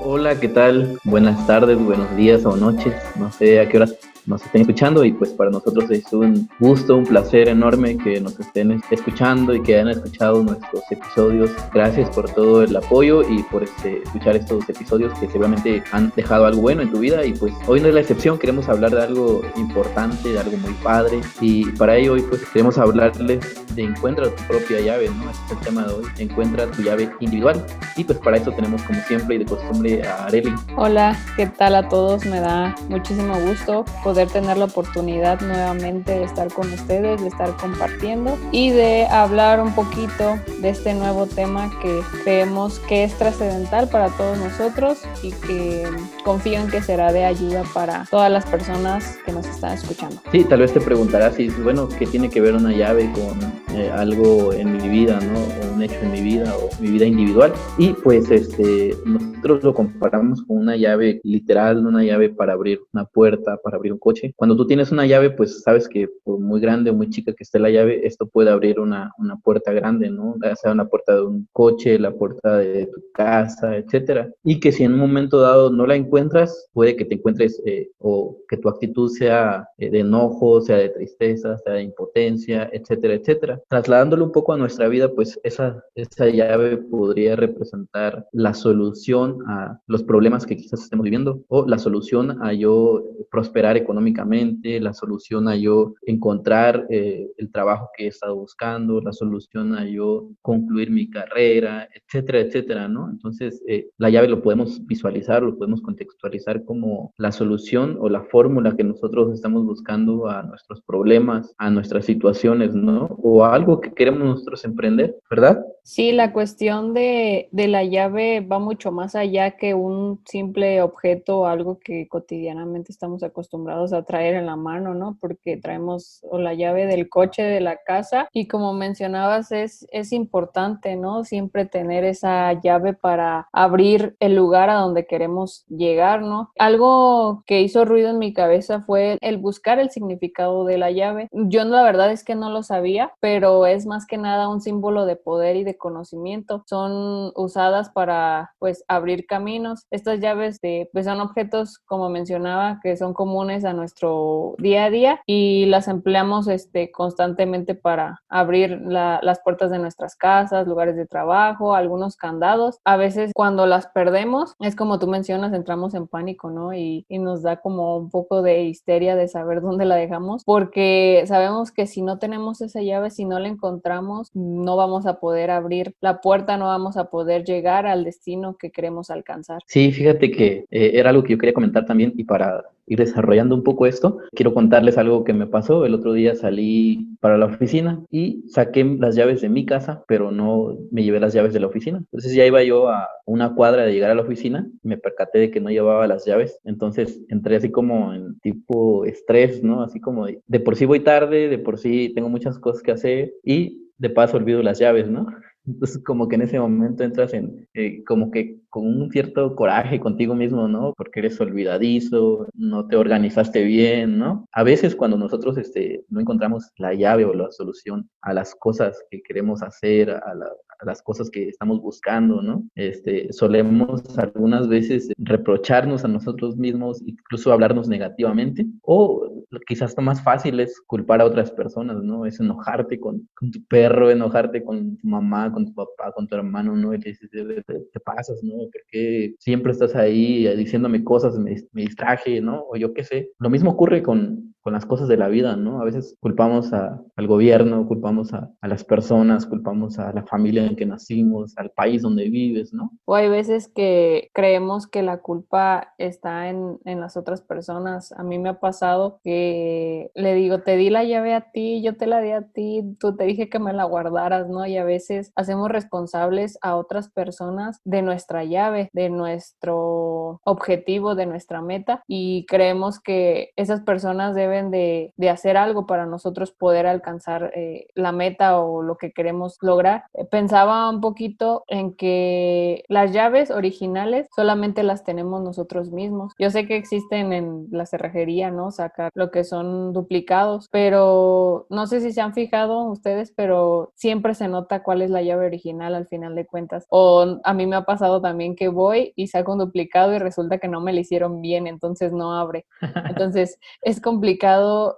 Hola, ¿qué tal? Buenas tardes, buenos días o noches. No sé a qué horas nos estén escuchando y pues para nosotros es un gusto, un placer enorme que nos estén escuchando y que hayan escuchado nuestros episodios. Gracias por todo el apoyo y por este, escuchar estos episodios que seguramente han dejado algo bueno en tu vida y pues hoy no es la excepción, queremos hablar de algo importante, de algo muy padre y para ello hoy pues queremos hablarles de encuentra tu propia llave, ¿no? Este es el tema de hoy, encuentra tu llave individual y pues para eso tenemos como siempre y de costumbre a Areli. Hola, ¿qué tal a todos? Me da muchísimo gusto poder tener la oportunidad nuevamente de estar con ustedes, de estar compartiendo y de hablar un poquito de este nuevo tema que creemos que es trascendental para todos nosotros y que confío en que será de ayuda para todas las personas que nos están escuchando. Sí, tal vez te preguntarás si, bueno, ¿qué tiene que ver una llave con eh, algo en mi vida, ¿no? O un hecho en mi vida o mi vida individual. Y pues este, nosotros lo comparamos con una llave literal, una llave para abrir una puerta, para abrir un coche. Cuando tú tienes una llave, pues sabes que por muy grande o muy chica que esté la llave, esto puede abrir una, una puerta grande, ¿no? Ya sea una puerta de un coche, la puerta de tu casa, etcétera. Y que si en un momento dado no la encuentras, puede que te encuentres eh, o que tu actitud sea eh, de enojo, sea de tristeza, sea de impotencia, etcétera, etcétera. Trasladándolo un poco a nuestra vida, pues esa, esa llave podría representar la solución a los problemas que quizás estemos viviendo o la solución a yo prosperar económicamente la solución a yo encontrar eh, el trabajo que he estado buscando, la solución a yo concluir mi carrera, etcétera, etcétera, ¿no? Entonces, eh, la llave lo podemos visualizar, lo podemos contextualizar como la solución o la fórmula que nosotros estamos buscando a nuestros problemas, a nuestras situaciones, ¿no? O a algo que queremos nosotros emprender, ¿verdad? Sí, la cuestión de, de la llave va mucho más allá que un simple objeto o algo que cotidianamente estamos acostumbrados a traer en la mano, ¿no? Porque traemos o la llave del coche de la casa y como mencionabas es, es importante, ¿no? Siempre tener esa llave para abrir el lugar a donde queremos llegar, ¿no? Algo que hizo ruido en mi cabeza fue el buscar el significado de la llave. Yo la verdad es que no lo sabía, pero es más que nada un símbolo de poder y de conocimiento. Son usadas para pues abrir caminos. Estas llaves de, pues son objetos como mencionaba que son comunes a nuestro día a día y las empleamos este, constantemente para abrir las puertas de nuestras casas, lugares de trabajo, algunos candados. A veces cuando las perdemos, es como tú mencionas, entramos en pánico, ¿no? Y, y nos da como un poco de histeria de saber dónde la dejamos, porque sabemos que si no tenemos esa llave, si no la encontramos, no vamos a poder abrir la puerta, no vamos a poder llegar al destino que queremos alcanzar. Sí, fíjate que eh, era algo que yo quería comentar también y para ir desarrollando un poco esto, quiero contarles algo que me pasó. El otro día salí para la oficina y saqué las llaves de mi casa, pero no me llevé las llaves de la oficina. Entonces ya iba yo a una cuadra de llegar a la oficina, me percaté de que no llevaba las llaves. Entonces entré así como en tipo estrés, ¿no? Así como de, de por sí voy tarde, de por sí tengo muchas cosas que hacer y de paso olvido las llaves, ¿no? Entonces, como que en ese momento entras en, eh, como que con un cierto coraje contigo mismo, ¿no? Porque eres olvidadizo, no te organizaste bien, ¿no? A veces cuando nosotros este, no encontramos la llave o la solución a las cosas que queremos hacer, a, la, las cosas que estamos buscando, ¿no? Este, solemos algunas veces reprocharnos a nosotros mismos, incluso hablarnos negativamente, o quizás lo más fácil es culpar a otras personas, ¿no? Es enojarte con, tu perro, enojarte con tu mamá, con tu papá, con tu hermano, ¿no? Y te dices, te, pasas, ¿no? Porque siempre estás ahí diciéndome cosas, me, me distraje, ¿no? O yo qué sé. Lo mismo ocurre con, con las cosas de la vida, ¿no? A veces culpamos a, al gobierno, culpamos a, a, las personas, culpamos a la familia en que nacimos, al país donde vives, ¿no? O hay veces que creemos que la culpa está en, en las otras personas. A mí me ha pasado que le digo, te di la llave a ti, yo te la di a ti, tú te dije que me la guardaras, ¿no? Y a veces hacemos responsables a otras personas de nuestra llave, de nuestro objetivo, de nuestra meta y creemos que esas personas deben deben de, hacer algo para nosotros poder alcanzar eh, la meta o lo que queremos lograr. Eh, pensaba un poquito en que las llaves originales solamente las tenemos nosotros mismos. Yo sé que existen en la cerrajería, ¿no? Sacar lo que son duplicados, pero no sé si se han fijado ustedes, pero siempre se nota cuál es la llave original al final de cuentas. O a mí me ha pasado también que voy y saco un duplicado y resulta que no me lo hicieron bien, entonces no abre. Entonces es complicado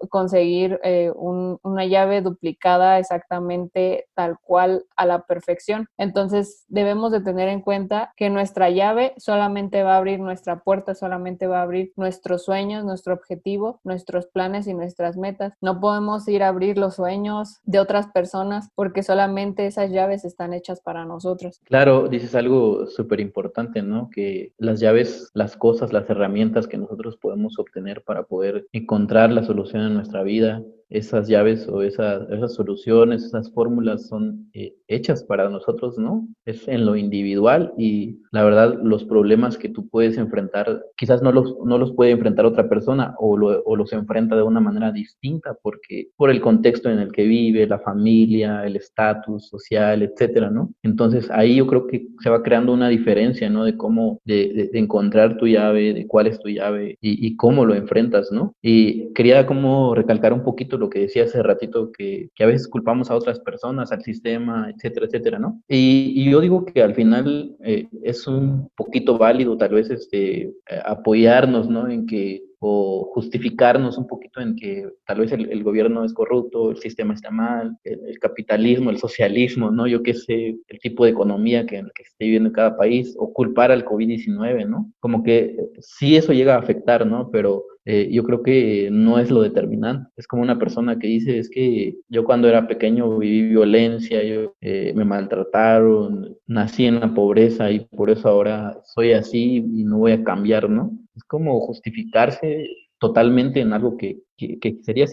conseguir eh, una llave duplicada exactamente tal cual a la perfección. Entonces debemos de tener en cuenta que nuestra llave solamente va a abrir nuestra puerta, solamente va a abrir nuestros sueños, nuestro objetivo, nuestros planes y nuestras metas. No podemos ir a abrir los sueños de otras personas porque solamente esas llaves están hechas para nosotros. Claro, dices algo súper importante, ¿no? Que las llaves, las cosas, las herramientas que nosotros podemos obtener para poder encontrar la solución en nuestra vida, esas llaves o esas, esas soluciones, esas fórmulas son eh, hechas para nosotros, ¿no? Es en lo individual y la verdad los problemas que tú puedes enfrentar, quizás no los, no los puede enfrentar otra persona o, lo, o los enfrenta de una manera distinta porque por el contexto en el que vive, la familia, el estatus social, etcétera, ¿no? Entonces ahí yo creo que se va creando una diferencia, ¿no? De cómo, de, de, encontrar tu llave, de cuál es tu llave y, y cómo lo enfrentas, ¿no? Y quería como recalcar un poquito lo que decía hace ratito, que, que, a veces culpamos a otras personas, al sistema, etcétera, etcétera, ¿no? Y, y yo digo que al final eh, es un poquito válido tal vez este, eh, apoyarnos, ¿no? En que o justificarnos un poquito en que tal vez el, gobierno es corrupto, el sistema está mal, el, capitalismo, el socialismo, ¿no? Yo qué sé, el tipo de economía que, que esté viviendo cada país, o culpar al COVID-19, ¿no? Como que sí eso llega a afectar, ¿no? Pero eh, yo creo que no es lo determinante. Es como una persona que dice, es que yo cuando era pequeño viví violencia, yo, eh, me maltrataron, nací en la pobreza y por eso ahora soy así y no voy a cambiar, ¿no? Es como justificarse totalmente en algo que, que, sería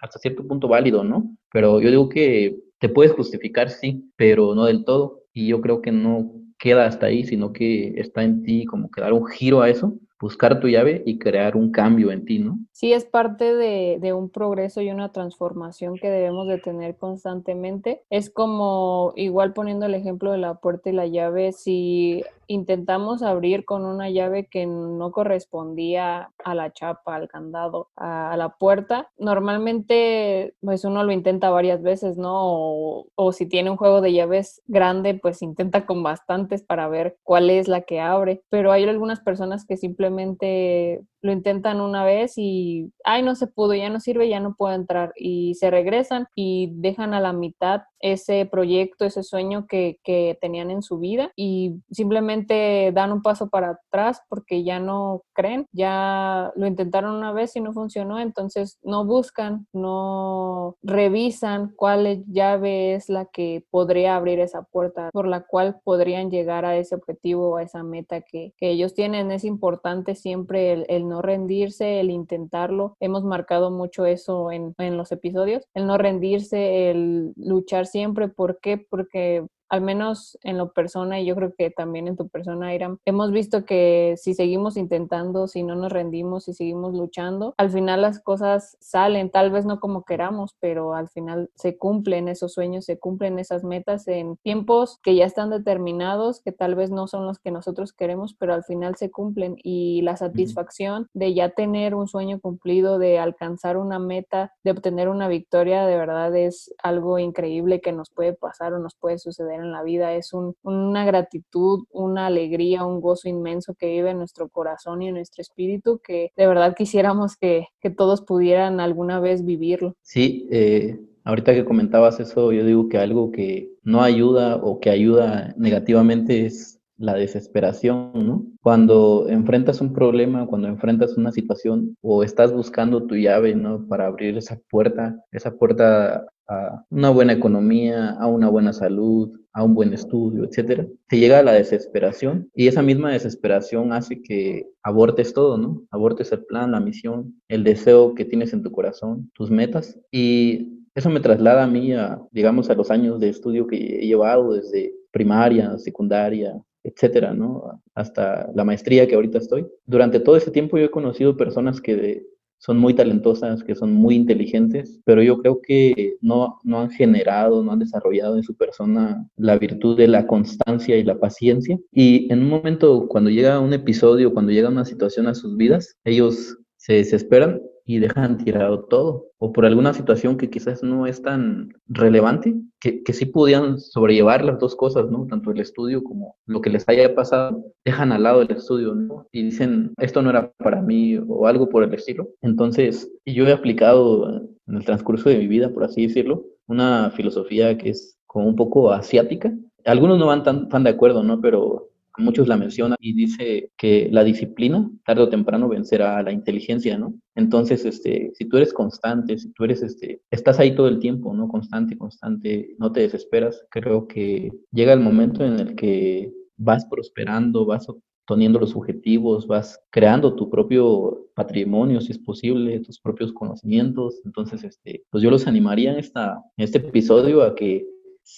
hasta cierto punto válido, ¿no? Pero yo digo que te puedes justificar, sí, pero no del todo. Y yo creo que no queda hasta ahí, sino que está en ti como que dar un giro a eso buscar tu llave y crear un cambio en ti, ¿no? Sí, es parte de, de, un progreso y una transformación que debemos de tener constantemente. Es como, igual poniendo el ejemplo de la puerta y la llave, si intentamos abrir con una llave que no correspondía a la chapa, al candado, a, la puerta, normalmente pues uno lo intenta varias veces, ¿no? O, o si tiene un juego de llaves grande, pues intenta con bastantes para ver cuál es la que abre. Pero hay algunas personas que simplemente simplemente lo intentan una vez y, ay, no se pudo, ya no sirve, ya no puedo entrar. Y se regresan y dejan a la mitad ese proyecto, ese sueño que, que tenían en su vida y simplemente dan un paso para atrás porque ya no creen, ya lo intentaron una vez y no funcionó, entonces no buscan, no revisan cuál llave es la que podría abrir esa puerta por la cual podrían llegar a ese objetivo, a esa meta que, que ellos tienen. Es importante siempre el, el, no rendirse, el intentarlo. Hemos marcado mucho eso en, en los episodios, el no rendirse, el luchar siempre. ¿Por qué? Porque al menos en lo persona y yo creo que también en tu persona, Iram, hemos visto que si seguimos intentando, si no nos rendimos, si seguimos luchando, al final las cosas salen, tal vez no como queramos, pero al final se cumplen esos sueños, se cumplen esas metas en tiempos que ya están determinados, que tal vez no son los que nosotros queremos, pero al final se cumplen. Y la satisfacción de ya tener un sueño cumplido, de alcanzar una meta, de obtener una victoria, de verdad es algo increíble que nos puede pasar o nos puede suceder en la vida, es una gratitud, una alegría, un gozo inmenso que vive en nuestro corazón y en nuestro espíritu que de verdad quisiéramos que, todos pudieran alguna vez vivirlo. Sí, eh, ahorita que comentabas eso, yo digo que algo que no ayuda o que ayuda negativamente es la desesperación, ¿no? Cuando enfrentas un problema, cuando enfrentas una situación o estás buscando tu llave, ¿no? Para abrir esa puerta, esa puerta a una buena economía, a una buena salud, a un buen estudio, etcétera, te llega la desesperación y esa misma desesperación hace que abortes todo, ¿no? Abortes el plan, la misión, el deseo que tienes en tu corazón, tus metas y eso me traslada a mí a, digamos, a los años de estudio que he llevado desde primaria, secundaria, etcétera, ¿no? Hasta la maestría que ahorita estoy. Durante todo ese tiempo yo he conocido personas que son muy talentosas, que son muy inteligentes, pero yo creo que no, no han generado, no han desarrollado en su persona la virtud de la constancia y la paciencia. Y en un momento, cuando llega un episodio, cuando llega una situación a sus vidas, ellos se desesperan y dejan tirado todo. O por alguna situación que quizás no es tan relevante, que, que sí podían sobrellevar las dos cosas, ¿no? Tanto el estudio como lo que les haya pasado, dejan al lado el estudio, ¿no? Y dicen, esto no era para mí o algo por el estilo. Entonces, yo he aplicado en el transcurso de mi vida, por así decirlo, una filosofía que es como un poco asiática. Algunos no van tan, tan de acuerdo, ¿no? Pero muchos la mencionan y dice que la disciplina tarde o temprano vencerá a la inteligencia, ¿no? Entonces, este, si tú eres constante, si tú eres, este, estás ahí todo el tiempo, ¿no? Constante, constante, no te desesperas, creo que llega el momento en el que vas prosperando, vas obteniendo los objetivos, vas creando tu propio patrimonio, si es posible, tus propios conocimientos. Entonces, este, pues yo los animaría en, esta, en este episodio a que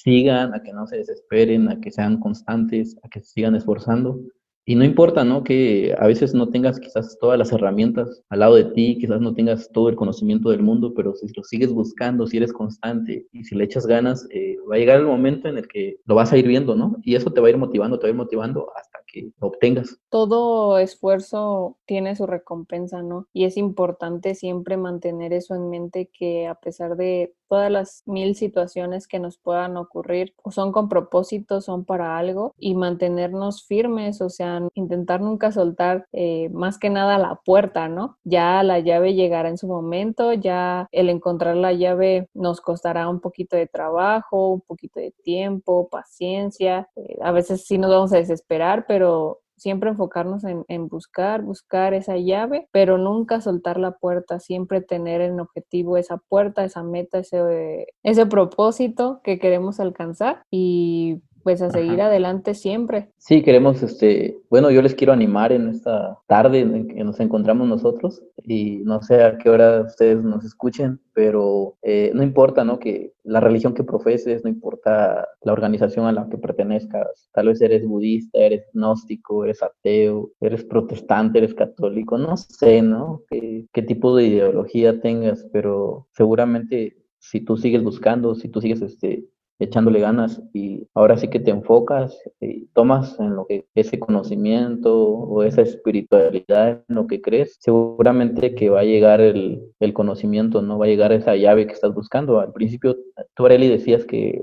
sigan, a que no se desesperen, a que sean constantes, a que sigan esforzando. Y no importa, ¿no? Que a veces no tengas quizás todas las herramientas al lado de ti, quizás no tengas todo el conocimiento del mundo, pero si lo sigues buscando, si eres constante y si le echas ganas, eh, va a llegar el momento en el que lo vas a ir viendo, ¿no? Y eso te va a ir motivando, te va a ir motivando hasta que lo obtengas. Todo esfuerzo tiene su recompensa, ¿no? Y es importante siempre mantener eso en mente que a pesar de todas las mil situaciones que nos puedan ocurrir son con propósito, son para algo y mantenernos firmes, o sea, intentar nunca soltar eh, más que nada la puerta, ¿no? Ya la llave llegará en su momento, ya el encontrar la llave nos costará un poquito de trabajo, un poquito de tiempo, paciencia, eh, a veces sí nos vamos a desesperar, pero siempre enfocarnos en, buscar, buscar esa llave, pero nunca soltar la puerta, siempre tener en objetivo esa puerta, esa meta, ese, ese propósito que queremos alcanzar. Y pues a seguir adelante siempre. Sí, queremos, este, bueno, yo les quiero animar en esta tarde en que nos encontramos nosotros y no sé a qué hora ustedes nos escuchen, pero eh, no importa, ¿no? Que la religión que profeses, no importa la organización a la que pertenezcas, tal vez eres budista, eres gnóstico, eres ateo, eres protestante, eres católico, no sé, ¿no? Qué, qué tipo de ideología tengas, pero seguramente si tú sigues buscando, si tú sigues este, echándole ganas y ahora sí que te enfocas y tomas en lo que ese conocimiento o esa espiritualidad en lo que crees, seguramente que va a llegar el, el conocimiento, no va a llegar esa llave que estás buscando. Al principio, tú, Areli, decías que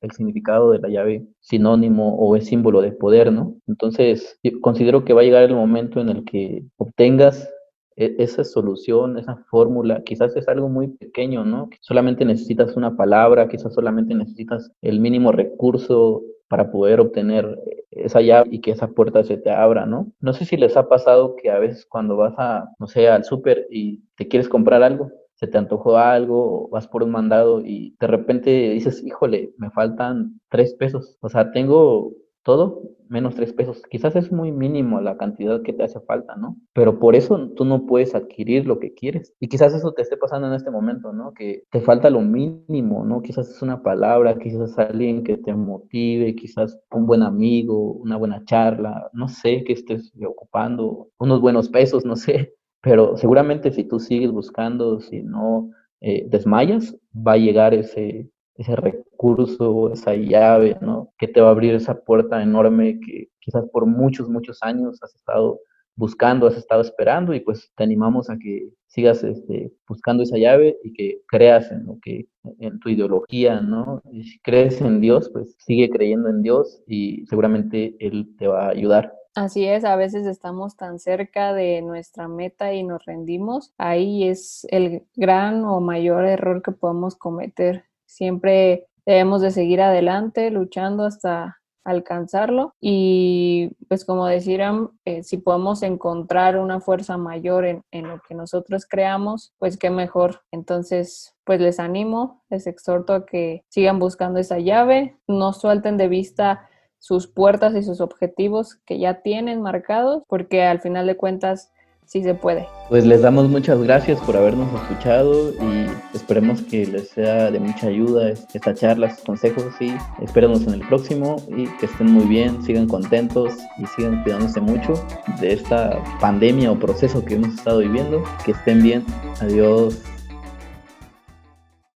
el significado de la llave sinónimo o es símbolo de poder, ¿no? Entonces, considero que va a llegar el momento en el que obtengas esa solución, esa fórmula, quizás es algo muy pequeño, ¿no? Solamente necesitas una palabra, quizás solamente necesitas el mínimo recurso para poder obtener esa llave y que esa puerta se te abra, ¿no? No sé si les ha pasado que a veces cuando vas a, no sé, al súper y te quieres comprar algo, se te antojó algo, vas por un mandado y de repente dices, híjole, me faltan tres pesos. O sea, tengo todo menos tres pesos. Quizás es muy mínimo la cantidad que te hace falta, ¿no? Pero por eso tú no puedes adquirir lo que quieres. Y quizás eso te esté pasando en este momento, ¿no? Que te falta lo mínimo, ¿no? Quizás es una palabra, quizás alguien que te motive, quizás un buen amigo, una buena charla, no sé qué estés ocupando, unos buenos pesos, no sé. Pero seguramente si tú sigues buscando, si no eh, desmayas, va a llegar ese, ese recurso, esa llave, ¿no? Que te va a abrir esa puerta enorme que quizás por muchos, muchos años has estado buscando, has estado esperando y pues te animamos a que sigas este, buscando esa llave y que creas en lo que, en tu ideología, ¿no? Y si crees en Dios, pues sigue creyendo en Dios y seguramente Él te va a ayudar. Así es, a veces estamos tan cerca de nuestra meta y nos rendimos. Ahí es el gran o mayor error que podemos cometer siempre debemos de seguir adelante, luchando hasta alcanzarlo y pues como decían, eh, si podemos encontrar una fuerza mayor en, en, lo que nosotros creamos, pues qué mejor. Entonces, pues les animo, les exhorto a que sigan buscando esa llave, no suelten de vista sus puertas y sus objetivos que ya tienen marcados, porque al final de cuentas sí se puede. Pues les damos muchas gracias por habernos escuchado y esperemos que les sea de mucha ayuda esta charla, estos consejos y esperemos en el próximo y que estén muy bien, sigan contentos y sigan cuidándose mucho de esta pandemia o proceso que hemos estado viviendo. Que estén bien. Adiós.